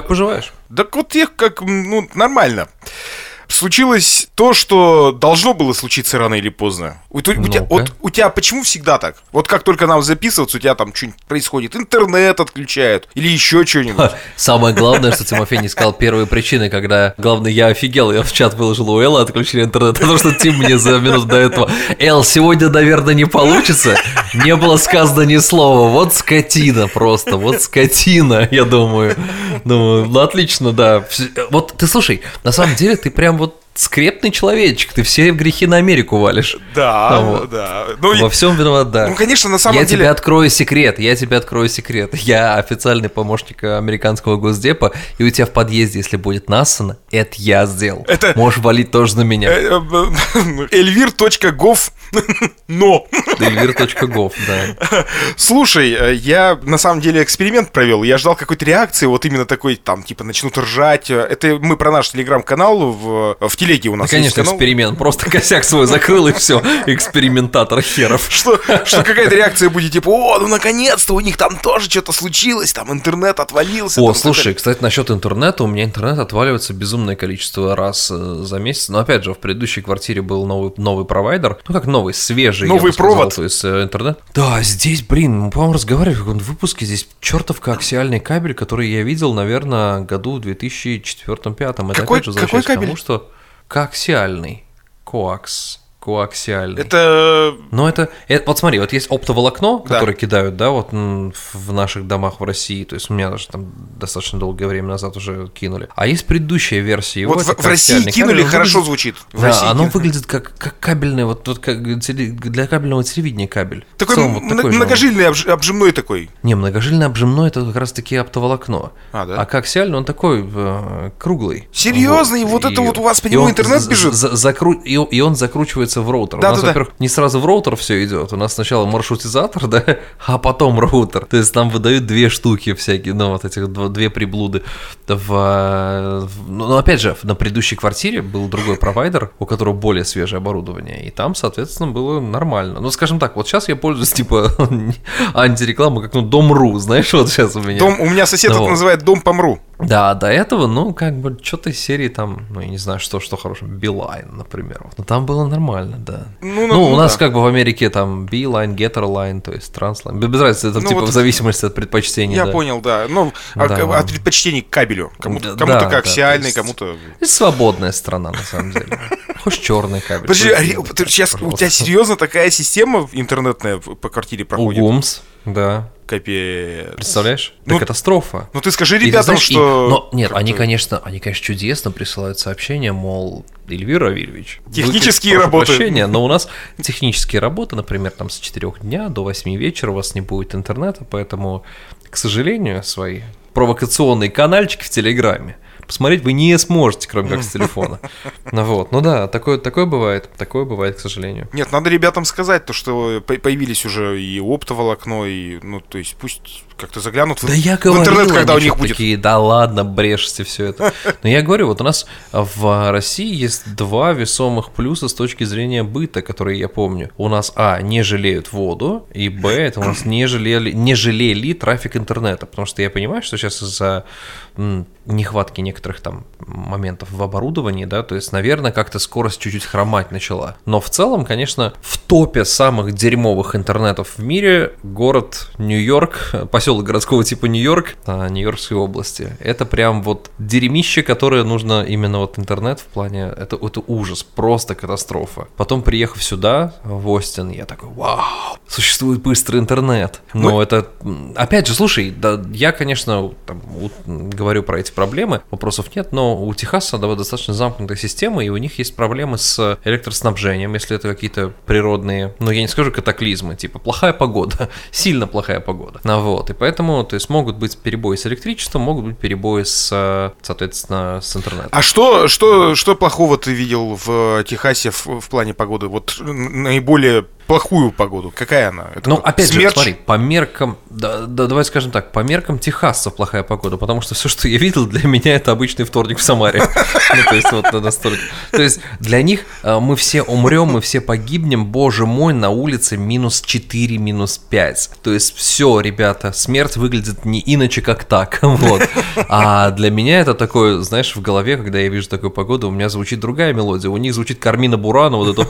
как поживаешь? Так вот я как, ну, нормально случилось то, что должно было случиться рано или поздно. У, у, тебя, вот у тебя почему всегда так? Вот как только нам записываться, у тебя там что-нибудь происходит, интернет отключают или еще что-нибудь. Самое главное, что Тимофей не сказал первые причины, когда, главное, я офигел, я в чат выложил у Элла, отключили интернет, потому что Тим мне за минуту до этого, Эл, сегодня, наверное, не получится, не было сказано ни слова, вот скотина просто, вот скотина, я думаю. Думаю, ну отлично, да. Вот ты слушай, на самом деле ты прям вот скрепный человечек, ты все грехи на Америку валишь. Да, вот. да. Ну, Во всем виноват, да. Ну, конечно, на самом я деле... Я тебе открою секрет, я тебе открою секрет. Я официальный помощник американского госдепа, и у тебя в подъезде, если будет нассано, это я сделал. Это... Можешь валить тоже на меня. Э, э, Эльвир.гов но. Эльвир.гов, да. Слушай, э, я на самом деле эксперимент провел. Я ждал какой-то реакции, вот именно такой, там, типа, начнут ржать. Это мы про наш телеграм-канал в, в телеге у нас. Да, конечно, эксперимент. Просто косяк свой закрыл и все. Экспериментатор херов. Что, что какая-то реакция будет типа, о, ну наконец-то у них там тоже что-то случилось, там интернет отвалился. О, там, слушай, кстати, насчет интернета, у меня интернет отваливается безумное количество раз э, за месяц. Но опять же, в предыдущей квартире был новый, новый провайдер. Ну как новый, свежий. Новый сказал, провод. То есть э, интернет. Да, здесь, блин, мы, по-моему, разговаривали в каком-то выпуске. Здесь чертов коаксиальный кабель, который я видел, наверное, году в 2004-2005. Это какой, опять же какой кабель? к тому, что коаксиальный. Коакс коаксиальный. Это... Но это, это... Вот смотри, вот есть оптоволокно, да. которое кидают, да, вот в наших домах в России. То есть у меня даже там достаточно долгое время назад уже кинули. А есть предыдущая версия. Вот в, в России кинули, кабель, хорошо выглядит... звучит. В да, России оно кинули. выглядит как, как кабельное, вот, вот как для кабельного телевидения кабель. Такой, целом, вот такой многожильный, обж... обжимной такой. Не, многожильный обжимной это как раз таки оптоволокно. А, да? А коаксиальный он такой э, круглый. Серьезно? Вот. И вот это вот у вас по нему интернет бежит? Закру... И, и он закручивается в роутер. Да, у нас, да, во-первых, не сразу в роутер все идет. У нас сначала маршрутизатор, да, а потом роутер. То есть там выдают две штуки всякие, ну, вот этих две приблуды. В, в, ну, опять же, на предыдущей квартире был другой провайдер, у которого более свежее оборудование. И там, соответственно, было нормально. Ну, скажем так, вот сейчас я пользуюсь, типа, антирекламой, как, ну, Дом.ру, знаешь, вот сейчас у меня. Дом, у меня сосед ну, это называет Дом помру. Да, до этого, ну, как бы, что-то из серии там, ну, я не знаю, что, что хорошего, Билайн, например. Но там было нормально, да. Ну, ну, ну у нас да. как бы в Америке там Beeline, Getterline, то есть Transline. Без разницы, это ну, типа вот в зависимости от предпочтений. Я да. понял, да. Ну, а да. от предпочтений к кабелю. Кому-то, кому-то да, коаксиальный, да, кому-то... Свободная страна, на самом деле. Хочешь черный кабель. Подожди, а, сейчас у тебя серьезно такая система интернетная по квартире проходит? УГУМС, да капец. Представляешь? Ну, Это катастрофа. Ну ты скажи ребятам, знаешь, что... И, но нет, они, конечно, они, конечно, чудесно присылают сообщения, мол, Эльвира Равильевич. Технические работы. Прощения, но у нас технические работы, например, там с 4 дня до 8 вечера у вас не будет интернета, поэтому, к сожалению, свои провокационные канальчики в Телеграме посмотреть вы не сможете, кроме как с телефона. Ну вот, ну да, такое, такое бывает, такое бывает, к сожалению. Нет, надо ребятам сказать то, что появились уже и оптоволокно, и, ну, то есть пусть как-то заглянут в, да я говорил, в интернет, когда у них будет. Такие, да ладно, брешете все это. Но я говорю, вот у нас в России есть два весомых плюса с точки зрения быта, которые я помню. У нас, а, не жалеют воду, и, б, это у нас не жалели, не жалели трафик интернета, потому что я понимаю, что сейчас из-за нехватки некоторых там моментов в оборудовании, да, то есть, наверное, как-то скорость чуть-чуть хромать начала. Но в целом, конечно, в топе самых дерьмовых интернетов в мире город Нью-Йорк, поселок городского типа Нью-Йорк, а, Нью-Йоркской области. Это прям вот дерьмище, которое нужно именно вот интернет в плане, это, это ужас, просто катастрофа. Потом, приехав сюда, в Остин, я такой, вау, существует быстрый интернет. Но Мы... это, опять же, слушай, да, я, конечно, там, говорю про эти проблемы, вопросов нет, но у Техаса да, достаточно замкнутая система, и у них есть проблемы с электроснабжением, если это какие-то природные, ну я не скажу катаклизмы, типа плохая погода, сильно плохая погода. Ну, вот, и поэтому, то есть могут быть перебои с электричеством, могут быть перебои с, соответственно, с интернетом. А что, что, что плохого ты видел в Техасе в, в плане погоды? Вот наиболее плохую погоду? Какая она? Это ну, опять смерч? же, смотри, по меркам, да, да, давай скажем так, по меркам техасцев плохая погода, потому что все, что я видел, для меня это обычный вторник в Самаре. Ну, то есть, вот настолько. То есть, для них э, мы все умрем, мы все погибнем, боже мой, на улице минус 4, минус 5. То есть, все, ребята, смерть выглядит не иначе, как так. Вот. А для меня это такое, знаешь, в голове, когда я вижу такую погоду, у меня звучит другая мелодия. У них звучит Кармина Бурана, вот это...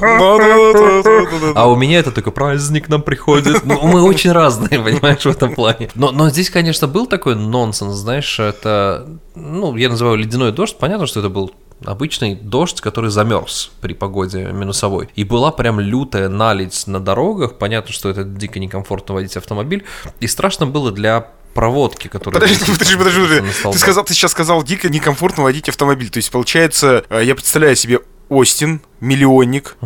А у меня это такой праздник нам приходит. Ну, мы очень разные, понимаешь, в этом плане. Но, но здесь, конечно, был такой нонсенс, знаешь, это, ну, я называю ледяной дождь. Понятно, что это был обычный дождь, который замерз при погоде минусовой. И была прям лютая наледь на дорогах. Понятно, что это дико некомфортно водить автомобиль. И страшно было для проводки, которые... Подожди, подожди, подожди, подожди. Ты, сказал, ты сейчас сказал дико некомфортно водить автомобиль. То есть, получается, э, я представляю себе Остин, миллионник,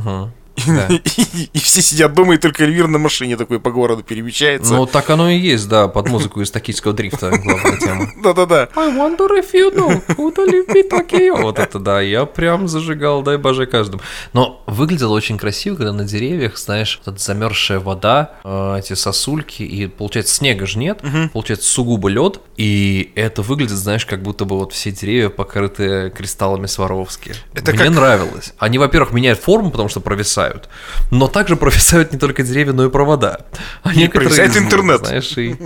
И, все сидят дома, и только Эльвир на машине такой по городу перемещается. Ну, так оно и есть, да, под музыку из токийского дрифта главная тема. Да-да-да. I wonder if you know who to live in Tokyo. Вот это да, я прям зажигал, дай боже, каждому. Но выглядело очень красиво, когда на деревьях, знаешь, вот замерзшая вода, э, эти сосульки, и получается снега же нет, получается сугубо лед, и это выглядит, знаешь, как будто бы вот все деревья покрыты кристаллами Сваровски. Мне нравилось. Они, во-первых, меняют форму, потому что провисают провисают. Но также провисают не только деревья, но и провода. А и провисает интернет. Знаешь, и...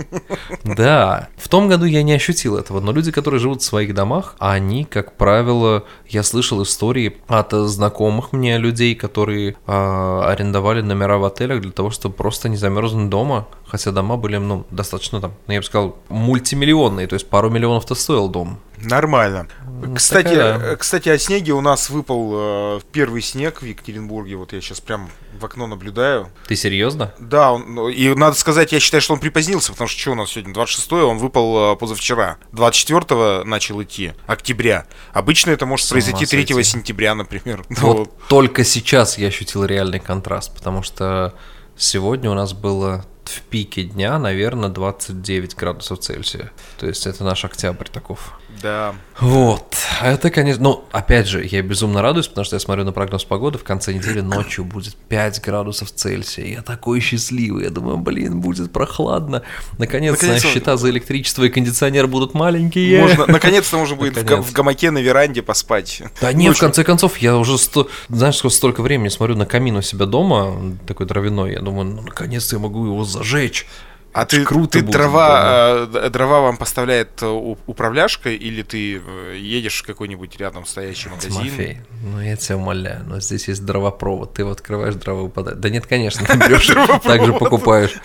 Да. В том году я не ощутил этого, но люди, которые живут в своих домах, они, как правило, я слышал истории от знакомых мне людей, которые э, арендовали номера в отелях для того, чтобы просто не замерзнуть дома, хотя дома были, ну, достаточно там, ну, я бы сказал, мультимиллионные, то есть пару миллионов-то стоил дом. Нормально. Кстати, Такая... кстати, о снеге у нас выпал э, первый снег в Екатеринбурге. Вот я сейчас прям в окно наблюдаю. Ты серьезно? Да, он, ну, и надо сказать, я считаю, что он припозднился, потому что что у нас сегодня 26 он выпал э, позавчера. 24 начал идти, октября. Обычно это может произойти 3 сойти. сентября, например. Вот, вот только сейчас я ощутил реальный контраст, потому что сегодня у нас было в пике дня, наверное, 29 градусов Цельсия. То есть это наш октябрь таков. Да. Вот. Это, конечно, ну, опять же, я безумно радуюсь, потому что я смотрю на прогноз погоды, в конце недели ночью будет 5 градусов Цельсия. Я такой счастливый. Я думаю, блин, будет прохладно. Наконец-то наконец счета за электричество и кондиционер будут маленькие. Можно, наконец-то можно будет Наконец. в, гамаке на веранде поспать. Да не, в конце концов, я уже, сто, знаешь, сколько столько времени смотрю на камин у себя дома, такой дровяной, я думаю, ну, наконец-то я могу его зажечь. А ты, круто ты будет, дрова, да. Э, дрова вам поставляет э, управляшка или ты э, едешь в какой-нибудь рядом стоящий магазин? Тимофей, ну я тебя умоляю, но здесь есть дровопровод, ты вот открываешь дрова выпадает. Да нет, конечно, ты берешь, также покупаешь.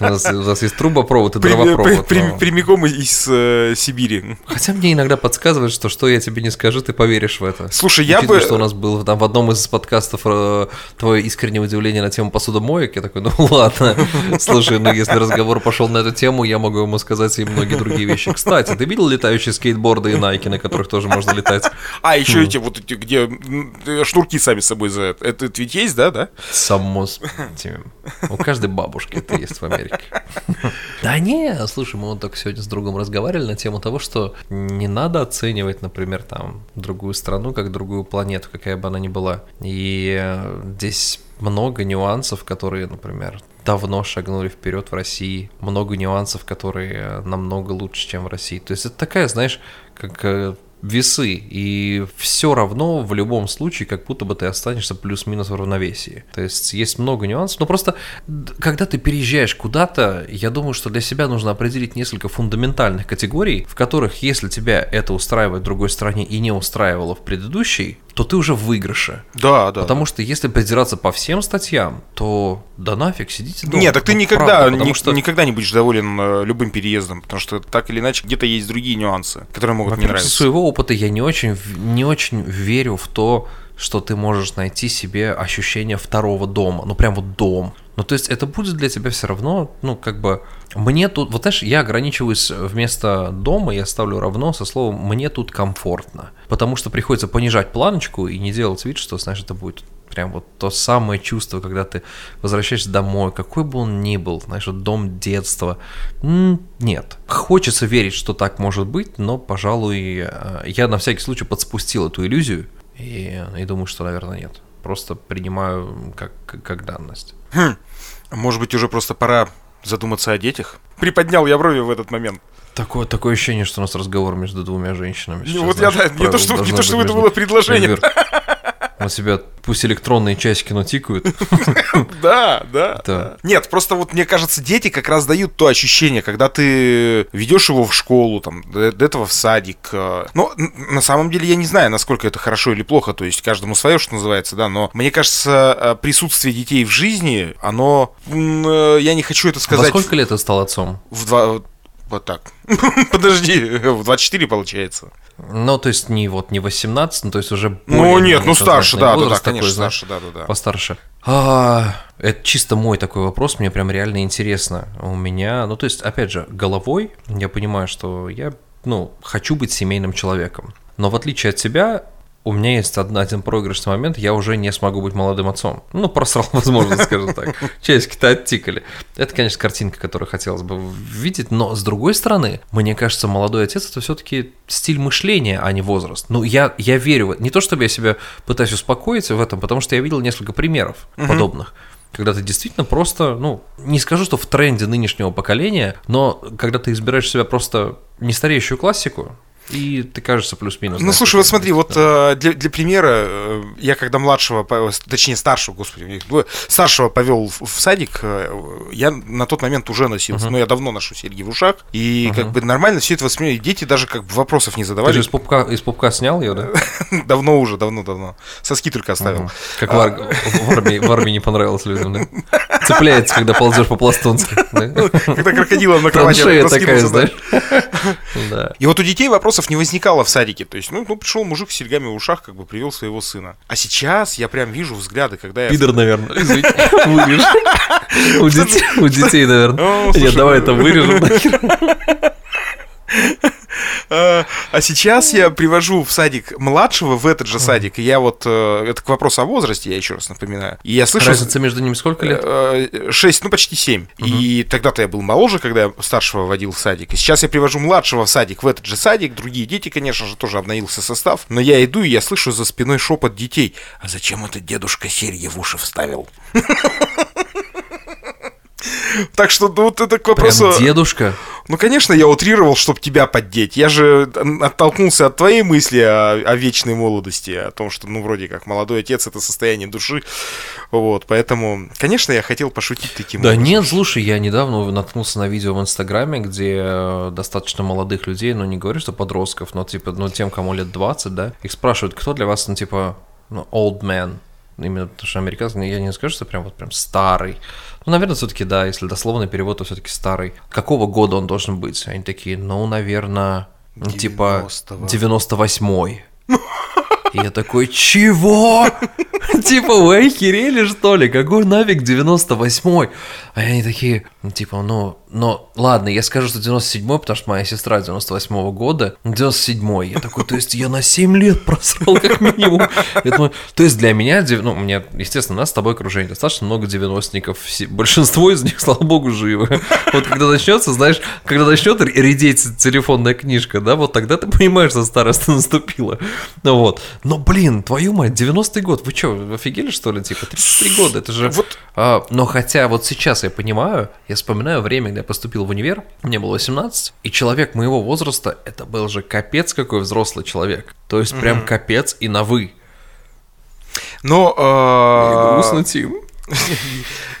У нас есть трубопровод и дровопровод. Прямиком из Сибири. Хотя мне иногда подсказывают, что что я тебе не скажу, ты поверишь в это. Слушай, я бы... что у нас был там в одном из подкастов твое искреннее удивление на тему посудомоек, я такой, ну ладно, слушай, ну если разговор пошел на эту тему, я могу ему сказать и многие другие вещи. Кстати, ты видел летающие скейтборды и найки, на которых тоже можно летать? А, еще хм. эти вот эти, где шнурки сами собой за это. Это ведь есть, да, да? Само У каждой бабушки это есть в Америке. Да не, слушай, мы вот только сегодня с другом разговаривали на тему того, что не надо оценивать, например, там другую страну как другую планету, какая бы она ни была. И э, здесь много нюансов, которые, например, давно шагнули вперед в России. Много нюансов, которые намного лучше, чем в России. То есть это такая, знаешь, как э, весы, и все равно в любом случае, как будто бы ты останешься плюс-минус в равновесии. То есть есть много нюансов, но просто когда ты переезжаешь куда-то, я думаю, что для себя нужно определить несколько фундаментальных категорий, в которых, если тебя это устраивает в другой стране и не устраивало в предыдущей, то ты уже в выигрыше. Да, да. Потому что если придираться по всем статьям, то да нафиг, сидите дома. Нет, так ты ну, никогда, правда, ни, что... никогда не будешь доволен э, любым переездом, потому что так или иначе где-то есть другие нюансы, которые могут не нравиться. Со своего опыта я не очень, не очень верю в то, что ты можешь найти себе ощущение второго дома, ну прям вот дом. Ну, то есть это будет для тебя все равно, ну, как бы, мне тут, вот знаешь, я ограничиваюсь вместо дома, я ставлю равно со словом «мне тут комфортно», потому что приходится понижать планочку и не делать вид, что, знаешь, это будет прям вот то самое чувство, когда ты возвращаешься домой, какой бы он ни был, знаешь, дом детства. Нет. Хочется верить, что так может быть, но, пожалуй, э, я на всякий случай подспустил эту иллюзию и, и думаю, что, наверное, нет. просто принимаю как, как данность. Хм. Может быть, уже просто пора задуматься о детях? Приподнял я брови в этот момент. Такое, такое ощущение, что у нас разговор между двумя женщинами. Сейчас, вот знаешь, я, да, не то, что, не то, что это было предложение. У себя пусть электронные часики, но тикают. Да, да. Нет, просто вот мне кажется, дети как раз дают то ощущение, когда ты ведешь его в школу, там, до этого в садик. Э, но на самом деле я не знаю, насколько это хорошо или плохо, то есть каждому свое, что называется, да, но мне кажется, э, присутствие детей в жизни, оно, э, я не хочу это сказать. Во сколько лет ты стал отцом? В два, вот так. Подожди, в 24 получается. Ну, то есть не вот не 18, ну, то есть уже Ну, нет, ну старше, да, да, да, конечно, старше, да, да, да. Постарше. А, это чисто мой такой вопрос, мне прям реально интересно. У меня, ну, то есть, опять же, головой я понимаю, что я, ну, хочу быть семейным человеком. Но в отличие от тебя, у меня есть один, один проигрышный момент, я уже не смогу быть молодым отцом. Ну, просрал, возможно, скажем так. Часики-то оттикали. Это, конечно, картинка, которую хотелось бы видеть, но с другой стороны, мне кажется, молодой отец это все-таки стиль мышления, а не возраст. Ну, я, я верю в это. Не то, чтобы я себя пытаюсь успокоить в этом, потому что я видел несколько примеров угу. подобных когда ты действительно просто, ну, не скажу, что в тренде нынешнего поколения, но когда ты избираешь себя просто не стареющую классику, и ты кажется плюс-минус. Ну, слушай, вот смотри, вот э, для, для примера, э, я когда младшего, точнее старшего, господи, старшего повел в, садик, э, я на тот момент уже носился, uh-huh. но я давно ношу серьги в ушах, и uh-huh. как бы нормально все это воспринимали. Дети даже как бы вопросов не задавали. Ты же из пупка, из пупка снял ее, да? давно уже, давно-давно. Соски только оставил. Uh-huh. Как а... в, армии, в армии не понравилось людям, да? Цепляется, когда ползешь по-пластунски. Когда крокодилом на кровати такая, знаешь. И вот у детей вопрос вопросов не возникало в садике. То есть, ну, ну пришел мужик с серьгами в ушах, как бы привел своего сына. А сейчас я прям вижу взгляды, когда я... Пидор, наверное. У детей, наверное. Нет, давай это вырежем. А, а сейчас я привожу в садик младшего в этот же садик. И я вот... Э, это к вопросу о возрасте, я еще раз напоминаю. И я слышу... Разница между ними сколько лет? Э, шесть, ну почти семь. И тогда-то я был моложе, когда я старшего водил в садик. И сейчас я привожу младшего в садик в этот же садик. Другие дети, конечно же, тоже обновился состав. Но я иду, и я слышу за спиной шепот детей. А зачем этот дедушка серьги в уши вставил? Так что ну, вот это к вопросу... Прям дедушка? Ну, конечно, я утрировал, чтобы тебя поддеть. Я же оттолкнулся от твоей мысли о, о вечной молодости, о том, что, ну, вроде как, молодой отец — это состояние души. Вот, поэтому, конечно, я хотел пошутить таким да образом. Да нет, слушай, я недавно наткнулся на видео в Инстаграме, где э, достаточно молодых людей, ну, не говорю, что подростков, но, типа, ну, тем, кому лет 20, да, их спрашивают, кто для вас, ну, типа, ну, old man, именно потому что американский, я не скажу, что прям вот прям старый. Ну, наверное, все-таки, да, если дословный перевод, то все-таки старый. Какого года он должен быть? Они такие, ну, наверное, ну, типа 98-й. И я такой, чего? Типа, вы охерели, что ли? Какой нафиг 98-й? А они такие, ну, типа, ну, но ладно, я скажу, что 97-й, потому что моя сестра 98-го года, 97-й. Я такой, то есть я на 7 лет просрал как минимум. Думаю, то есть для меня, ну, у меня, естественно, у нас с тобой окружение достаточно много 90-ников. Большинство из них, слава богу, живы. Вот когда начнется, знаешь, когда начнет редеть телефонная книжка, да, вот тогда ты понимаешь, что старость наступила. Ну вот. Но, блин, твою мать, 90-й год, вы что, офигели, что ли? Типа, 33 года, это же... Вот. А, но хотя вот сейчас я понимаю, я вспоминаю время, когда я поступил в универ, мне было 18, и человек моего возраста, это был же капец какой взрослый человек. То есть прям mm-hmm. капец и на «вы». Но... Э... грустно, Тим.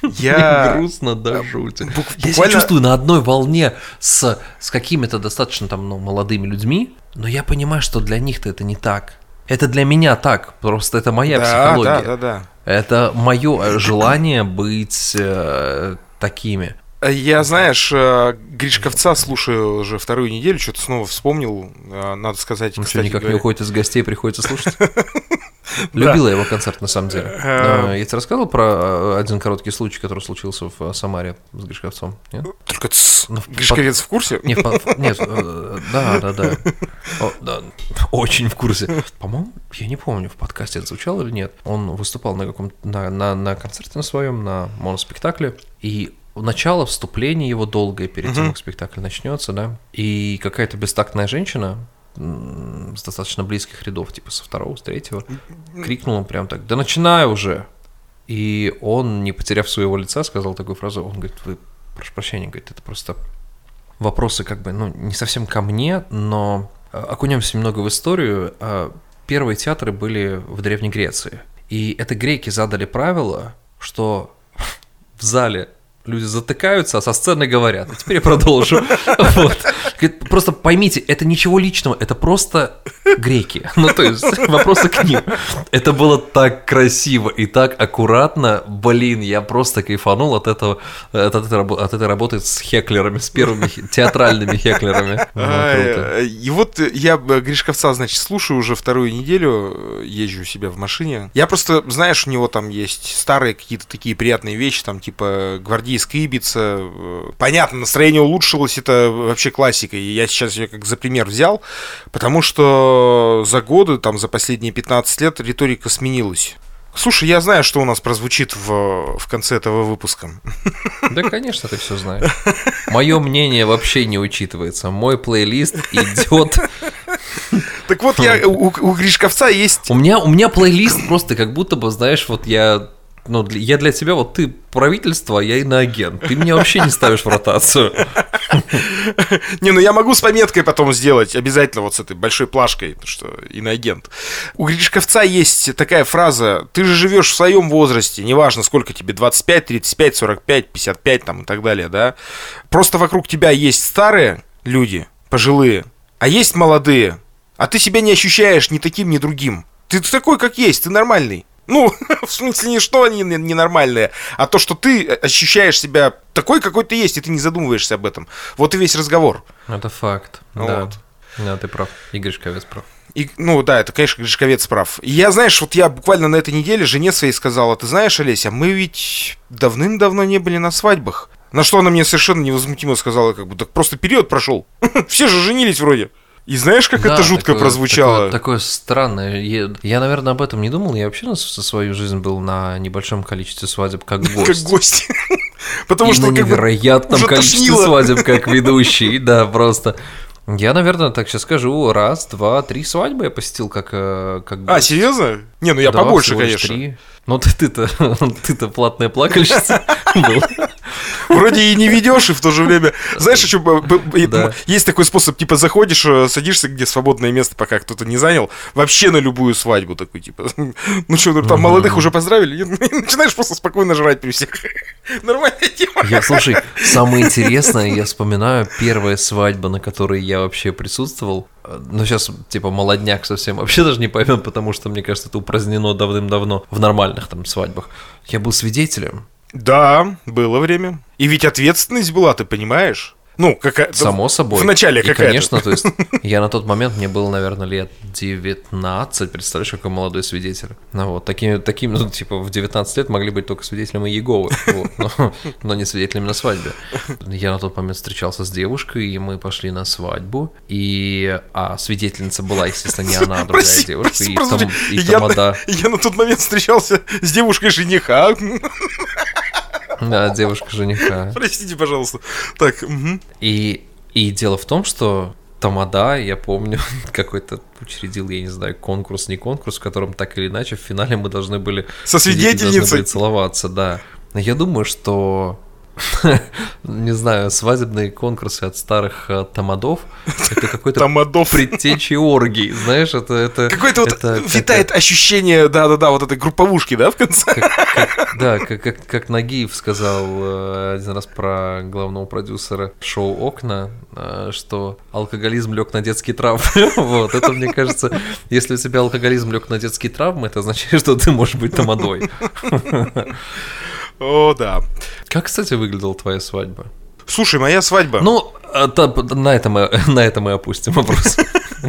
Я... грустно до жути. Я себя чувствую на одной волне с, с какими-то достаточно там, ну, молодыми людьми, но я понимаю, что для них-то это не так. Это для меня так, просто это моя да, психология. Да, да, да. Это мое э, желание быть э, такими. Я, знаешь, э, Гришковца слушаю уже вторую неделю, что-то снова вспомнил, надо сказать. Ну что, никак говоря. не уходит из гостей, приходится слушать? Любила его концерт, на самом деле. Я тебе рассказывал про один короткий случай, который случился в Самаре с Гришковцом? Только ну, Гришковец в курсе? Нет, нет, да, да, да. Очень в курсе. По-моему, я не помню, в подкасте это звучало или нет. Он выступал на каком на, на, на концерте на своем, на моноспектакле, и начало, вступление его долгое перед тем, как спектакль начнется, да, и какая-то бестактная женщина с достаточно близких рядов, типа со второго, с третьего, крикнул он прям так, да начинай уже. И он, не потеряв своего лица, сказал такую фразу, он говорит, вы, прошу прощения, говорит, это просто вопросы как бы, ну, не совсем ко мне, но э, окунемся немного в историю. Э, первые театры были в Древней Греции. И это греки задали правило, что в зале люди затыкаются, а со сцены говорят. И теперь я продолжу. Вот. Просто поймите, это ничего личного, это просто греки. Ну, то есть, вопросы к ним. Это было так красиво и так аккуратно. Блин, я просто кайфанул от этого, от этой, от этой работы с хеклерами, с первыми театральными хеклерами. Ну, и вот я Гришковца, значит, слушаю уже вторую неделю, езжу у себя в машине. Я просто, знаешь, у него там есть старые какие-то такие приятные вещи, там типа гвардейская Ибица. Понятно, настроение улучшилось, это вообще классика. И я сейчас ее как за пример взял, потому что за годы, там, за последние 15 лет риторика сменилась. Слушай, я знаю, что у нас прозвучит в, в конце этого выпуска. Да, конечно, ты все знаешь. Мое мнение вообще не учитывается. Мой плейлист идет. Так вот, я у, у Гришковца есть. У меня, у меня плейлист просто как будто бы, знаешь, вот я ну, я для тебя, вот ты правительство, а я иноагент. Ты меня вообще не ставишь в ротацию. Не, ну я могу с пометкой потом сделать, обязательно вот с этой большой плашкой, что иноагент. У Гришковца есть такая фраза, ты же живешь в своем возрасте, неважно сколько тебе, 25, 35, 45, 55 там и так далее, да. Просто вокруг тебя есть старые люди, пожилые, а есть молодые, а ты себя не ощущаешь ни таким, ни другим. Ты такой, как есть, ты нормальный. Ну, в смысле, не что они ненормальные, а то, что ты ощущаешь себя такой, какой ты есть, и ты не задумываешься об этом. Вот и весь разговор. Это факт. Вот. Да. да, ты прав. Игорь Шковец прав. И, ну да, это, конечно, Гришковец прав. И я, знаешь, вот я буквально на этой неделе жене своей сказала, ты знаешь, Олеся, мы ведь давным-давно не были на свадьбах. На что она мне совершенно невозмутимо сказала, как бы, так просто период прошел. Все же женились вроде. И знаешь, как да, это жутко такое, прозвучало? Такое, такое странное. Я, я, наверное, об этом не думал. Я вообще со свою жизнь был на небольшом количестве свадеб как гость. Как гость. Потому и что на невероятном количестве свадеб как ведущий. Да, просто. Я, наверное, так сейчас скажу, раз, два, три свадьбы я посетил как, э, как А, серьезно? Не, ну я да, побольше, конечно. Три. Ну ты, ты-то, ты-то платная плакальщица был. Вроде и не ведешь, и в то же время... Знаешь, да. есть такой способ, типа заходишь, э, садишься, где свободное место, пока кто-то не занял, вообще на любую свадьбу такой, типа, ну что, там молодых уже поздравили, начинаешь просто спокойно жрать при всех. Нормальная тема. Я, слушай, самое интересное, я вспоминаю первая свадьба, на которой я вообще присутствовал, ну, сейчас, типа, молодняк совсем вообще даже не поймет, потому что, мне кажется, это упразднено давным-давно в нормальных там свадьбах. Я был свидетелем. Да, было время. И ведь ответственность была, ты понимаешь? Ну, какая Само собой. В начале какая-то. конечно, то есть я на тот момент, мне было, наверное, лет 19, представляешь, какой молодой свидетель. Ну вот, таким, таким ну, типа, в 19 лет могли быть только свидетелем Иеговы, вот, но, но не свидетелем на свадьбе. Я на тот момент встречался с девушкой, и мы пошли на свадьбу, и а свидетельница была, естественно, не она, а другая прости, девушка, прости, и, прости, там, и я, тамада. Я на тот момент встречался с девушкой жениха. Да, девушка жениха. Простите, пожалуйста. Так. И, и дело в том, что Тамада, я помню, какой-то учредил, я не знаю, конкурс, не конкурс, в котором так или иначе в финале мы должны были... Со свидетельницей? Должны были целоваться, да. Но я думаю, что не знаю, свадебные конкурсы от старых э, тамадов. Это какой-то тамадов. предтечи оргии, знаешь, это... это Какое-то вот это, витает как, ощущение, да-да-да, вот этой групповушки, да, в конце? Как, как, да, как, как, как Нагиев сказал э, один раз про главного продюсера шоу «Окна», э, что алкоголизм лег на детские травмы. вот, это, мне кажется, если у тебя алкоголизм лег на детские травмы, это означает, что ты можешь быть тамадой. О, да. Как, кстати, выглядела твоя свадьба? Слушай, моя свадьба. Ну, а, на этом мы, на этом мы опустим вопрос.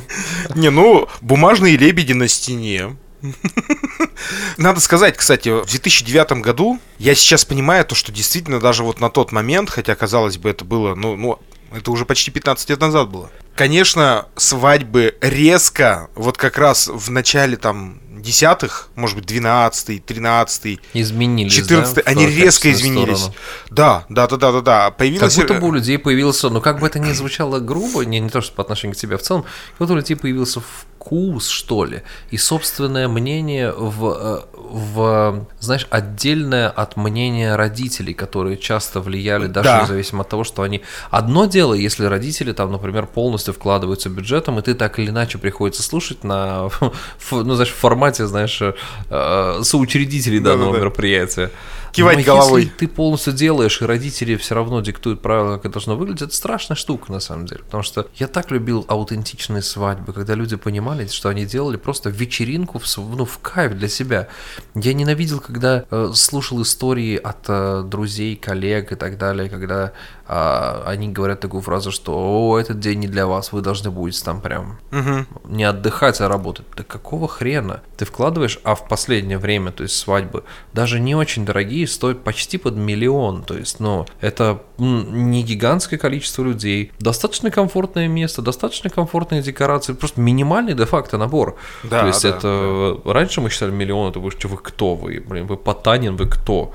Не, ну, бумажные лебеди на стене. Надо сказать, кстати, в 2009 году я сейчас понимаю то, что действительно даже вот на тот момент, хотя казалось бы это было, ну, ну это уже почти 15 лет назад было. конечно, свадьбы резко, вот как раз в начале там десятых, может быть, двенадцатый, тринадцатый, изменились, 14 да, они резко изменились. Сторону. Да, да, да, да, да, да. Появилось... Как будто бы у людей появился, ну как бы это ни звучало грубо, не, не то, что по отношению к тебе в целом, как будто у людей появился вкус, что ли, и собственное мнение в, э, в знаешь, отдельное от мнения родителей, которые часто влияли, даже да. независимо от того, что они... Одно дело, если родители там, например, полностью вкладываются бюджетом, и ты так или иначе приходится слушать на, ну, знаешь, в формате, знаешь, э, соучредителей данного да, да, мероприятия кивать Но головой. Если ты полностью делаешь, и родители все равно диктуют правила, как это должно выглядеть, это страшная штука на самом деле. Потому что я так любил аутентичные свадьбы, когда люди понимали, что они делали просто вечеринку в, ну, в кайф для себя. Я ненавидел, когда э, слушал истории от э, друзей, коллег и так далее, когда а они говорят такую фразу, что «О, этот день не для вас, вы должны будете там прям угу. не отдыхать, а работать». Да какого хрена? Ты вкладываешь, а в последнее время, то есть свадьбы, даже не очень дорогие, стоят почти под миллион. То есть, ну, это не гигантское количество людей, достаточно комфортное место, достаточно комфортные декорации, просто минимальный де-факто набор. Да, то есть да, это... Да. Раньше мы считали миллион, это вы, вы кто вы? Блин, вы Потанин, вы кто?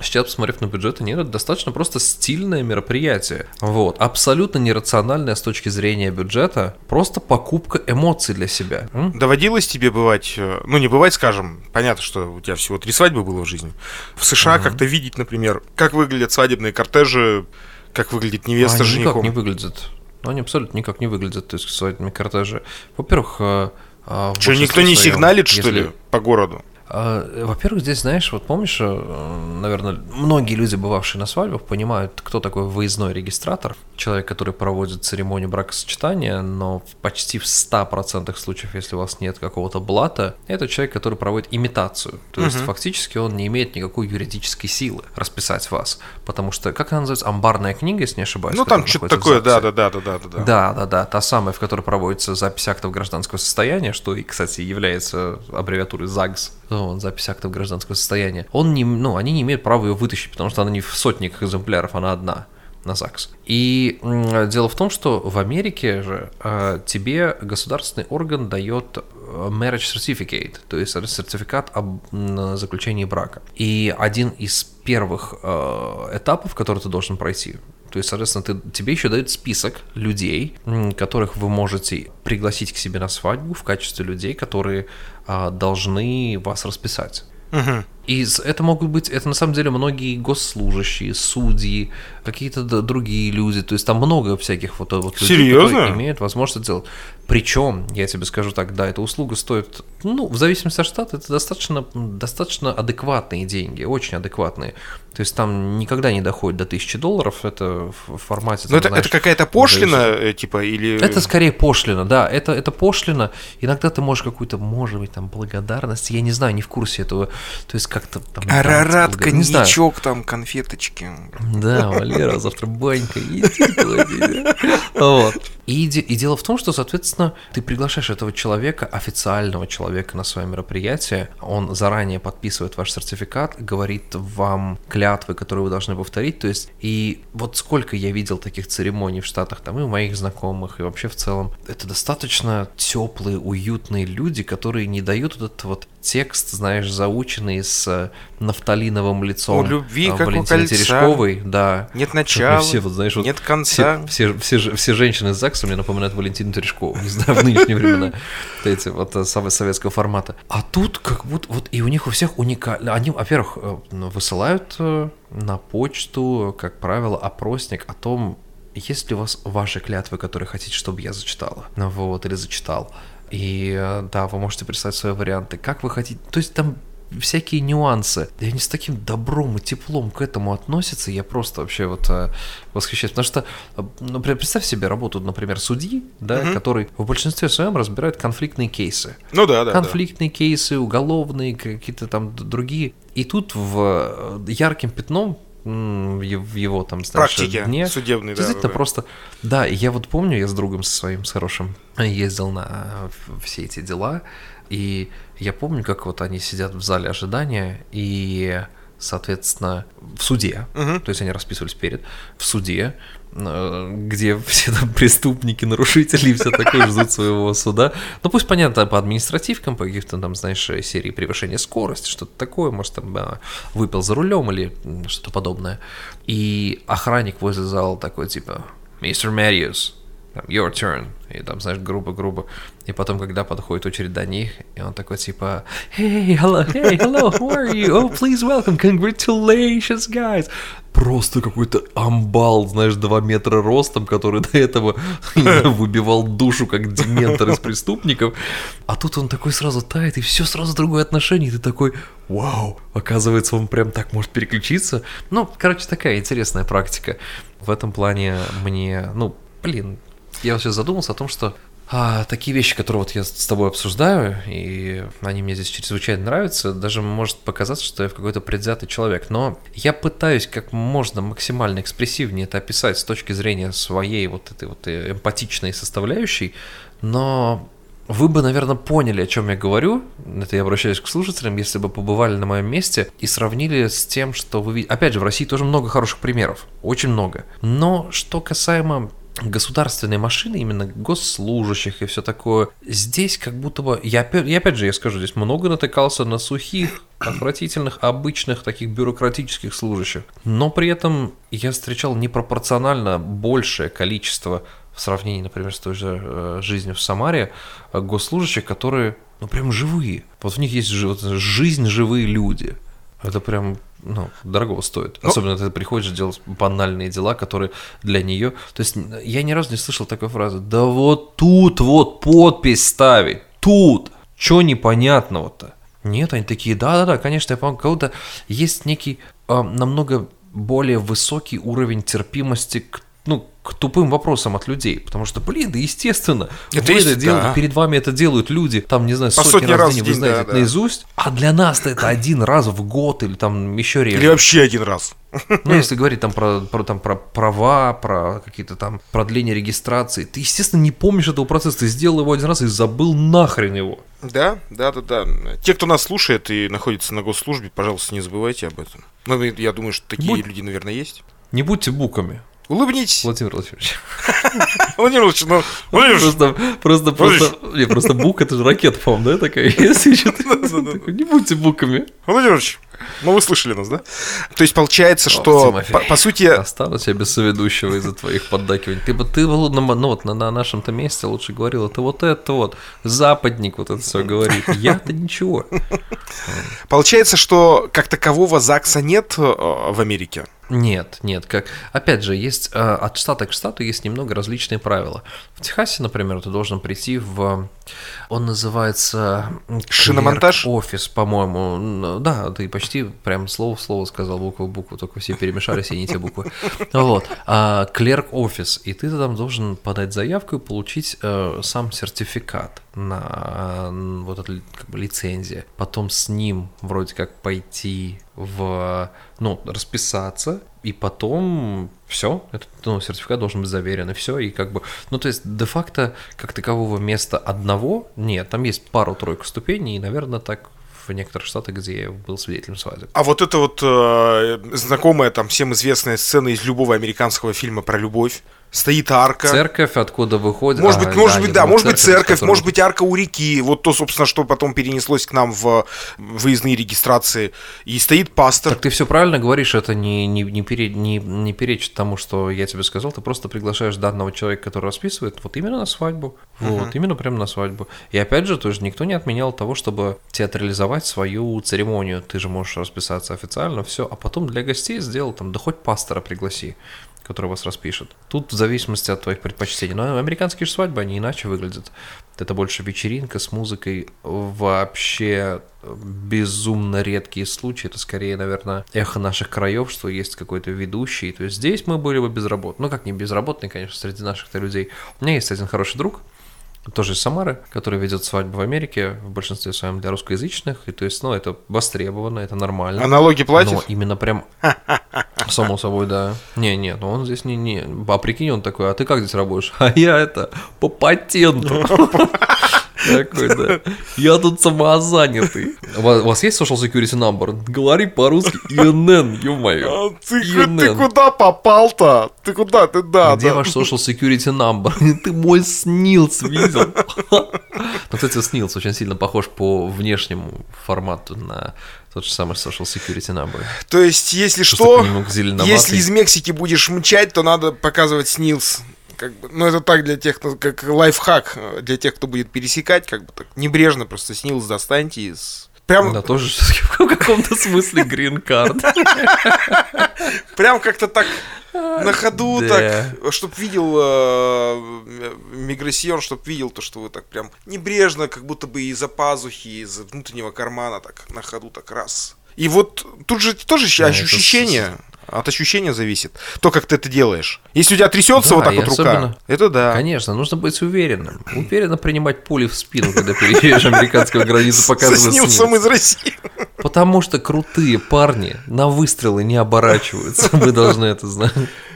Сейчас, посмотрев на бюджеты, нет, это достаточно просто стильное мероприятие. Вот. Абсолютно нерациональное с точки зрения бюджета. Просто покупка эмоций для себя. М? Доводилось тебе бывать, э, ну не бывать, скажем, понятно, что у тебя всего три свадьбы было в жизни. В США угу. как-то видеть, например, как выглядят свадебные кортежи, как выглядит невеста они женихом. никак не выглядят. Ну, они абсолютно никак не выглядят, то есть свадебные кортежи. Во-первых, э, э, что, никто не своем, сигналит, что если... ли, по городу? А, во-первых, здесь, знаешь, вот помнишь, э, наверное, многие люди, бывавшие на свадьбах, понимают, кто такой выездной регистратор, человек, который проводит церемонию бракосочетания, но почти в 100% случаев, если у вас нет какого-то блата, это человек, который проводит имитацию. То есть, угу. фактически он не имеет никакой юридической силы расписать вас. Потому что, как она называется, амбарная книга, если не ошибаюсь. Ну, там что-то такое, да, да, да, да, да, да. Да, да, да, та самая, в которой проводится запись актов гражданского состояния, что и, кстати, является аббревиатурой ЗАГС он, запись актов гражданского состояния, он не, ну, они не имеют права ее вытащить, потому что она не в сотниках экземпляров, она одна на ЗАГС. И дело в том, что в Америке же э, тебе государственный орган дает э, marriage certificate, то есть сертификат об заключении брака. И один из первых э, этапов, который ты должен пройти, то есть, соответственно, ты, тебе еще дают список людей, которых вы можете пригласить к себе на свадьбу в качестве людей, которые а, должны вас расписать. Угу. И это могут быть, это на самом деле многие госслужащие, судьи, какие-то другие люди. То есть там много всяких вот, вот людей, Серьезно? которые имеют возможность делать. Причем, я тебе скажу так, да, эта услуга стоит, ну, в зависимости от штата, это достаточно, достаточно адекватные деньги, очень адекватные. То есть там никогда не доходит до тысячи долларов, это в формате... Но это, это какая-то пошлина, э, типа, или... Это скорее пошлина, да, это, это пошлина. Иногда ты можешь какую-то, может быть, там, благодарность, я не знаю, не в курсе этого. То есть как-то там... Арарат, коньячок, там, конфеточки. Да, Валера, завтра банька, иди, Вот. И, и дело в том, что, соответственно, ты приглашаешь этого человека, официального человека на свое мероприятие, он заранее подписывает ваш сертификат, говорит вам клятвы, которые вы должны повторить, то есть, и вот сколько я видел таких церемоний в Штатах, там и у моих знакомых, и вообще в целом, это достаточно теплые, уютные люди, которые не дают вот этот вот текст, знаешь, заученный с нафталиновым лицом у любви, а, как Валентины у кольца. Терешковой, да. Нет начала, все, вот, знаешь, вот нет конца. Все, все, все, все женщины из ЗАГСа мне напоминают Валентину Терешкову, не знаю, в нынешние времена, эти вот э, советского формата. А тут как будто, вот и у них у всех уникально, они, во-первых, э, ну, высылают э, на почту, как правило, опросник о том, есть ли у вас ваши клятвы, которые хотите, чтобы я зачитала, ну вот, или зачитал. И да, вы можете представить свои варианты, как вы хотите. То есть там всякие нюансы. И они с таким добром и теплом к этому относятся, я просто вообще вот э, восхищаюсь. Потому что, э, например, представь себе работу, например, судьи, да, угу. который в большинстве своем разбирает конфликтные кейсы. Ну да, да. Конфликтные да. кейсы, уголовные, какие-то там другие. И тут в э, ярким пятном в его там, знаешь, Практике дне. судебной, да. Действительно да, просто... Да, я вот помню, я с другом со своим, с хорошим, ездил на все эти дела, и я помню, как вот они сидят в зале ожидания, и соответственно, в суде, угу. то есть они расписывались перед, в суде, э, где все там преступники, нарушители все такое ждут своего суда. Ну, пусть, понятно, по административкам, по каких-то там, знаешь, серии превышения скорости, что-то такое, может, там выпил за рулем или что-то подобное. И охранник возле зала такой, типа, «Мистер Мэриус, your turn. И там, знаешь, грубо-грубо. И потом, когда подходит очередь до них, и он такой типа, hey, hello, hey, hello, how are you? Oh, please welcome, congratulations, guys. Просто какой-то амбал, знаешь, 2 метра ростом, который до этого выбивал душу, как дементор из преступников. А тут он такой сразу тает, и все сразу другое отношение. И ты такой, вау, оказывается, он прям так может переключиться. Ну, короче, такая интересная практика. В этом плане мне, ну, блин, я сейчас задумался о том, что а, такие вещи, которые вот я с тобой обсуждаю, и они мне здесь чрезвычайно нравятся, даже может показаться, что я какой-то предвзятый человек, но я пытаюсь как можно максимально экспрессивнее это описать с точки зрения своей вот этой вот эмпатичной составляющей, но вы бы, наверное, поняли, о чем я говорю. Это я обращаюсь к слушателям, если бы побывали на моем месте и сравнили с тем, что вы видите. Опять же, в России тоже много хороших примеров. Очень много. Но что касаемо государственной машины, именно госслужащих и все такое, здесь как будто бы, я, я опять же, я скажу, здесь много натыкался на сухих, отвратительных, обычных таких бюрократических служащих, но при этом я встречал непропорционально большее количество в сравнении, например, с той же э, жизнью в Самаре, э, госслужащих, которые, ну, прям живые. Вот в них есть жизнь, живые люди. Это прям ну, дорого стоит. Ну, Особенно ты приходишь делать банальные дела, которые для нее. То есть я ни разу не слышал такой фразы. Да вот тут вот подпись ставить. Тут. Что непонятного-то? Нет, они такие, да-да-да, конечно, я помню, кого-то есть некий э, намного более высокий уровень терпимости к ну, к тупым вопросам от людей. Потому что, блин, да естественно, это есть, это да. перед вами это делают люди, там, не знаю, сотни, сотни раз, раз в день, вы знаете да, это да. наизусть, а для нас это один раз в год или там еще реже. Или вообще один раз. Ну, если говорить там про, про, там, про права, про какие-то там продления регистрации, ты, естественно, не помнишь этого процесса, ты сделал его один раз и забыл нахрен его. Да, да, да, да. Те, кто нас слушает и находится на госслужбе, пожалуйста, не забывайте об этом. Ну, я думаю, что такие Будь... люди, наверное, есть. Не будьте буками. Улыбнитесь. Владимир Владимирович. Владимир Владимирович, ну, Владимир Просто, просто, просто, не, просто бук, это же ракета, по-моему, да, такая? Не будьте буками. Владимир Владимирович, ну, вы слышали нас, да? То есть получается, что по, сути... Останусь я без соведущего из-за твоих поддакиваний. Ты бы ты ну, вот на, на нашем-то месте лучше говорил, это вот это вот, западник вот это все говорит. Я-то ничего. Получается, что как такового ЗАГСа нет э, в Америке? Нет, нет, как опять же есть э, от штата к штату есть немного различные правила. В Техасе, например, ты должен прийти в, он называется шиномонтаж офис, по-моему, да, ты почти прям слово в слово сказал букву в букву, только все перемешались и не те буквы. Вот, а, клерк офис, и ты там должен подать заявку и получить э, сам сертификат на вот эту как бы лицензия. Потом с ним вроде как пойти в, ну, расписаться, и потом все, этот ну, сертификат должен быть заверен, и все, и как бы, ну, то есть, де-факто, как такового места одного нет, там есть пару-тройку ступеней, и, наверное, так в некоторых штатах, где я был свидетелем свадьбы. А вот это вот э, знакомая там всем известная сцена из любого американского фильма про любовь, стоит арка. Церковь, откуда выходит. Может быть, а, может да, быть, да, может быть церковь, которой... может быть арка у реки. Вот то, собственно, что потом перенеслось к нам в выездные регистрации. И стоит пастор. Так ты все правильно говоришь, это не, не, не, пере, не, не перечит тому, что я тебе сказал. Ты просто приглашаешь данного человека, который расписывает, вот именно на свадьбу. Вот, uh-huh. именно прямо на свадьбу. И опять же, тоже никто не отменял того, чтобы театрализовать свою церемонию. Ты же можешь расписаться официально, все, а потом для гостей сделал там, да хоть пастора пригласи который вас распишет. Тут в зависимости от твоих предпочтений. Но американские же свадьбы, они иначе выглядят. Это больше вечеринка с музыкой. Вообще безумно редкие случаи. Это скорее, наверное, эхо наших краев, что есть какой-то ведущий. То есть здесь мы были бы безработны. Ну, как не безработные, конечно, среди наших-то людей. У меня есть один хороший друг, тоже из Самары, который ведет свадьбу в Америке, в большинстве своем для русскоязычных, и то есть, ну, это востребовано, это нормально. А налоги платит? Но именно прям, само собой, да. Не, не, но он здесь не, не, а прикинь, он такой, а ты как здесь работаешь? А я это, по патенту. Такой, да. Я тут самозанятый. У вас есть social security number? Говори по-русски. ИНН, ё-моё. А ты куда попал-то? Ты куда? Ты да. Где ваш social security number? Ты мой снилс видел? Ну, кстати, снилс очень сильно похож по внешнему формату на тот же самый social security number. То есть, если что, если из Мексики будешь мчать, то надо показывать снилс как бы, ну это так для тех, кто, как лайфхак для тех, кто будет пересекать, как бы так небрежно просто снилс достаньте из Прям... Да, тоже в каком-то смысле грин-карт. Прям как-то так на ходу так, чтоб видел э, миграсьон, чтоб видел то, что вы так прям небрежно, как будто бы из-за пазухи, из внутреннего кармана так на ходу так раз. И вот тут же тоже ощущение от ощущения зависит. То, как ты это делаешь. Если у тебя трясется да, вот так вот особенно... рука, это да. Конечно, нужно быть уверенным. Уверенно принимать пули в спину, когда переезжаешь американскую границу, показывая снилсом из России. Потому что крутые парни на выстрелы не оборачиваются. Вы должны это знать.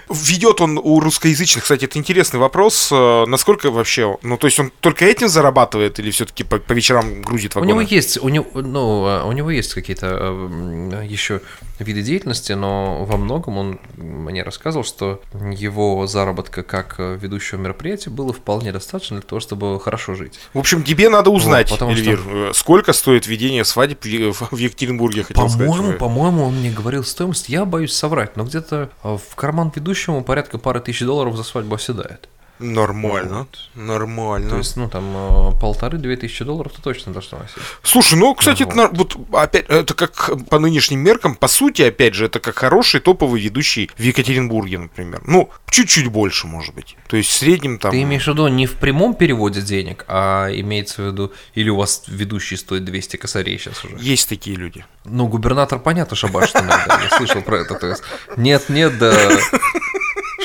Ведет он у русскоязычных, кстати, это интересный вопрос. Э, насколько вообще, ну, то есть он только этим зарабатывает или все-таки по, по вечерам грузит вагоны? У него есть, у него, ну, а, у него есть какие-то э, еще виды деятельности, но во многом он мне рассказывал, что его заработка как э, ведущего мероприятия было вполне достаточно для того, чтобы хорошо жить. В общем, тебе надо узнать, вот, Эльвир, что... сколько стоит ведение свадеб в Екатеринбурге, хотел по-моему, сказать. По-моему, он мне говорил стоимость, я боюсь соврать, но где-то в карман ведущему порядка пары тысяч долларов за свадьбу оседает. Нормально, вот. нормально. То есть, ну, там, э, полторы-две тысячи долларов то точно должно носить. Слушай, ну, кстати, вот. это, вот, опять, это как по нынешним меркам, по сути, опять же, это как хороший топовый ведущий в Екатеринбурге, например. Ну, чуть-чуть больше, может быть. То есть, в среднем там... Ты имеешь в виду не в прямом переводе денег, а имеется в виду, или у вас ведущий стоит 200 косарей сейчас уже? Есть такие люди. Ну, губернатор, понятно, шабашит иногда, я слышал про это. То есть, нет-нет, да...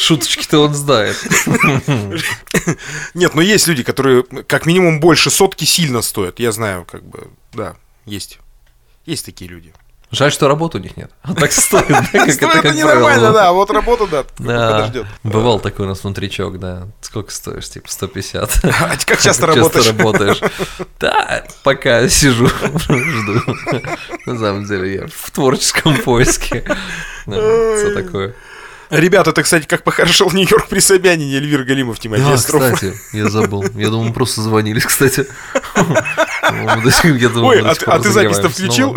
Шуточки-то он знает. Нет, но есть люди, которые как минимум больше сотки сильно стоят. Я знаю, как бы, да, есть. Есть такие люди. Жаль, что работы у них нет. А так стоит, да, как это, это ненормально, да, вот работа, да, подождет. Бывал такой у нас внутричок, да. Сколько стоишь, типа 150. А как часто работаешь? Часто работаешь? Да, пока сижу, жду. На самом деле я в творческом поиске. Все такое. Ребята, это, кстати, как похорошел Нью-Йорк при Собянине Эльвир Галимов, Тимофей да, кстати, я забыл. Я думал, мы просто звонились, кстати. Ой, а, а ты запись-то включил?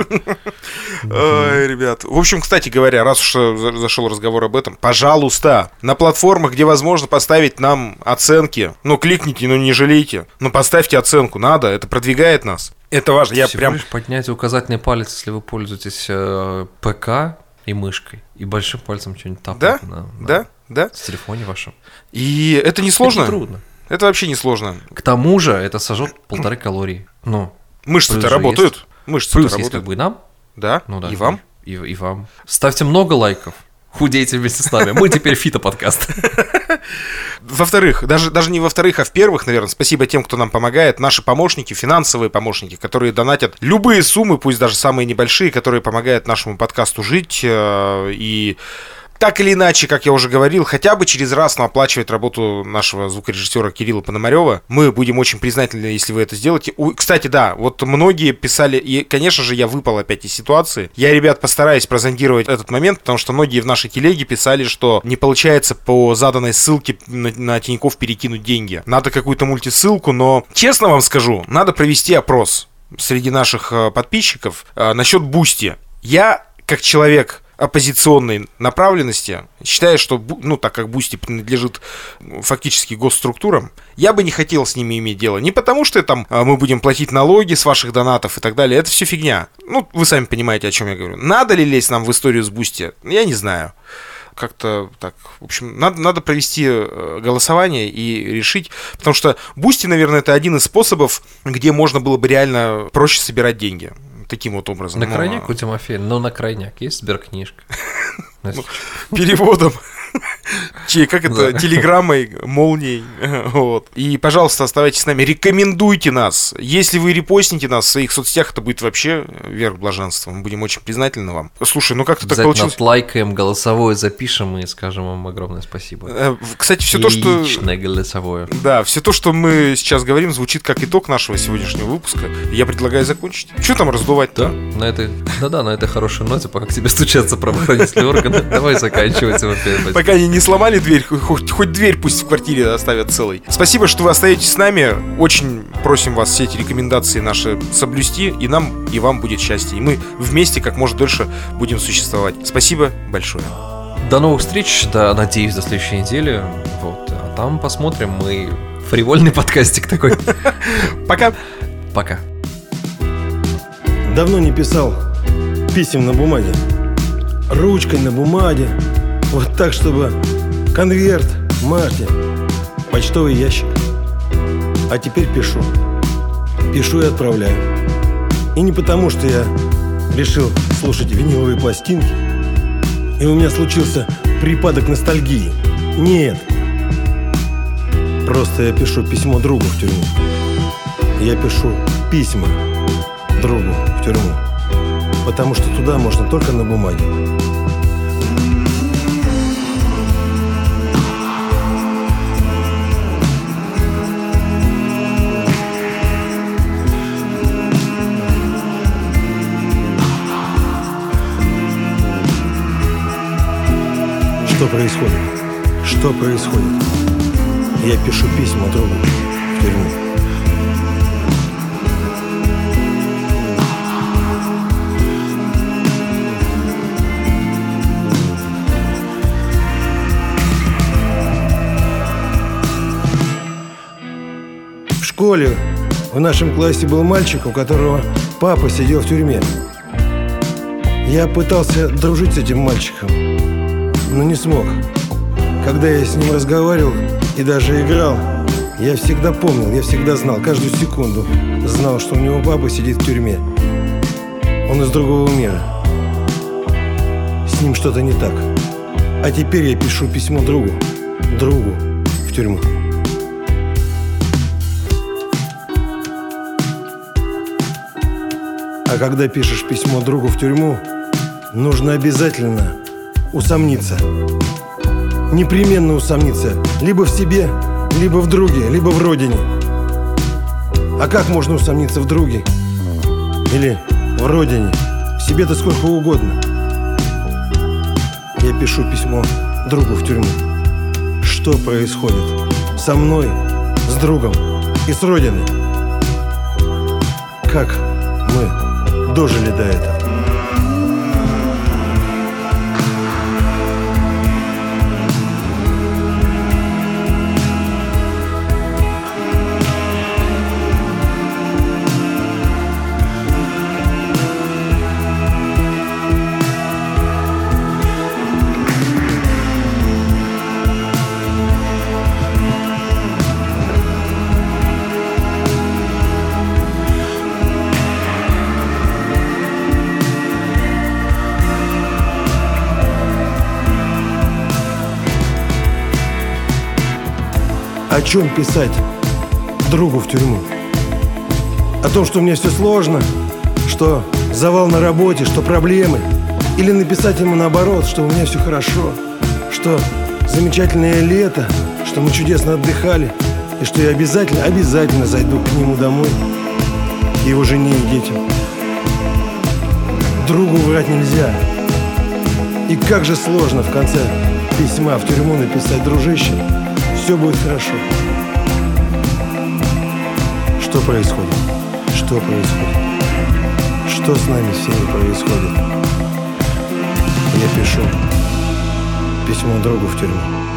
Ребят. В общем, кстати говоря, раз уж зашел разговор об этом, пожалуйста, на платформах, где возможно поставить нам оценки, ну, кликните, ну, не жалейте, но поставьте оценку, надо, это продвигает нас. Это важно. Я прям... поднять указательный палец, если вы пользуетесь э, ПК, и мышкой, и большим пальцем что-нибудь тапать да? на, на да, да. с телефоне вашем. И это не сложно. Это трудно. Это вообще не сложно. К тому же это сожжет полторы калории. Ну, мышцы-то работают. Мышцы плюс есть как бы и нам. Да, ну, да и вам. И, и вам. Ставьте много лайков. Худейте вместе с нами. Мы теперь фито-подкаст. Во-вторых, даже, даже не во-вторых, а в-первых, наверное, спасибо тем, кто нам помогает. Наши помощники, финансовые помощники, которые донатят любые суммы, пусть даже самые небольшие, которые помогают нашему подкасту жить. Э, и так или иначе, как я уже говорил, хотя бы через раз оплачивать работу нашего звукорежиссера Кирилла Пономарева. Мы будем очень признательны, если вы это сделаете. Кстати, да, вот многие писали, и, конечно же, я выпал опять из ситуации. Я, ребят, постараюсь прозондировать этот момент, потому что многие в нашей телеге писали, что не получается по заданной ссылке на, на Тинькофф перекинуть деньги. Надо какую-то мультиссылку, но, честно вам скажу, надо провести опрос среди наших э, подписчиков э, насчет Boosty. Я, как человек, оппозиционной направленности, считая, что, ну, так как Boosty принадлежит фактически госструктурам, я бы не хотел с ними иметь дело. Не потому, что там а, мы будем платить налоги с ваших донатов и так далее. Это все фигня. Ну, вы сами понимаете, о чем я говорю. Надо ли лезть нам в историю с Boosty? Я не знаю. Как-то так. В общем, надо, надо провести э, голосование и решить. Потому что Boosty, наверное, это один из способов, где можно было бы реально проще собирать деньги таким вот образом. На крайняк у Тимофея, но на крайняк есть сберкнижка. Ну, переводом. Как это, телеграммой, молнией. Вот. И, пожалуйста, оставайтесь с нами, рекомендуйте нас. Если вы репостните нас в своих соцсетях, это будет вообще верх блаженства. Мы будем очень признательны вам. Слушай, ну как то так получилось? лайкаем, голосовое запишем и скажем вам огромное спасибо. Э, кстати, все то, что... Личное голосовое. Да, все то, что мы сейчас говорим, звучит как итог нашего сегодняшнего выпуска. Я предлагаю закончить. Что там раздувать-то? Да, на этой, да-да, на этой хорошей ноте, пока к тебе стучатся правоохранительные органы, давай заканчивать. Пока они не сломали дверь, хоть, хоть дверь пусть в квартире оставят целой. Спасибо, что вы остаетесь с нами. Очень просим вас все эти рекомендации наши соблюсти, и нам, и вам будет счастье. И мы вместе как можно дольше будем существовать. Спасибо большое. До новых встреч, да, надеюсь, до следующей недели. Вот. А там посмотрим. Мы фривольный подкастик такой. Пока. Пока. Давно не писал писем на бумаге. Ручкой на бумаге. Вот так, чтобы конверт, Марте, почтовый ящик. А теперь пишу. Пишу и отправляю. И не потому, что я решил слушать виниловые пластинки, и у меня случился припадок ностальгии. Нет. Просто я пишу письмо другу в тюрьму. Я пишу письма другу в тюрьму. Потому что туда можно только на бумаге. Что происходит? Что происходит? Я пишу письма другу в тюрьму. В школе в нашем классе был мальчик, у которого папа сидел в тюрьме. Я пытался дружить с этим мальчиком, но не смог. Когда я с ним разговаривал и даже играл, я всегда помнил, я всегда знал, каждую секунду знал, что у него папа сидит в тюрьме. Он из другого мира. С ним что-то не так. А теперь я пишу письмо другу, другу в тюрьму. А когда пишешь письмо другу в тюрьму, нужно обязательно усомниться. Непременно усомниться. Либо в себе, либо в друге, либо в родине. А как можно усомниться в друге? Или в родине? В себе-то сколько угодно. Я пишу письмо другу в тюрьму. Что происходит со мной, с другом и с родиной? Как мы дожили до этого? О чем писать другу в тюрьму? О том, что у меня все сложно, что завал на работе, что проблемы. Или написать ему наоборот, что у меня все хорошо, что замечательное лето, что мы чудесно отдыхали, и что я обязательно, обязательно зайду к нему домой, к его жене и детям. Другу врать нельзя. И как же сложно в конце письма в тюрьму написать «Дружище, все будет хорошо. Что происходит? Что происходит? Что с нами всеми происходит? Я пишу письмо другу в тюрьму.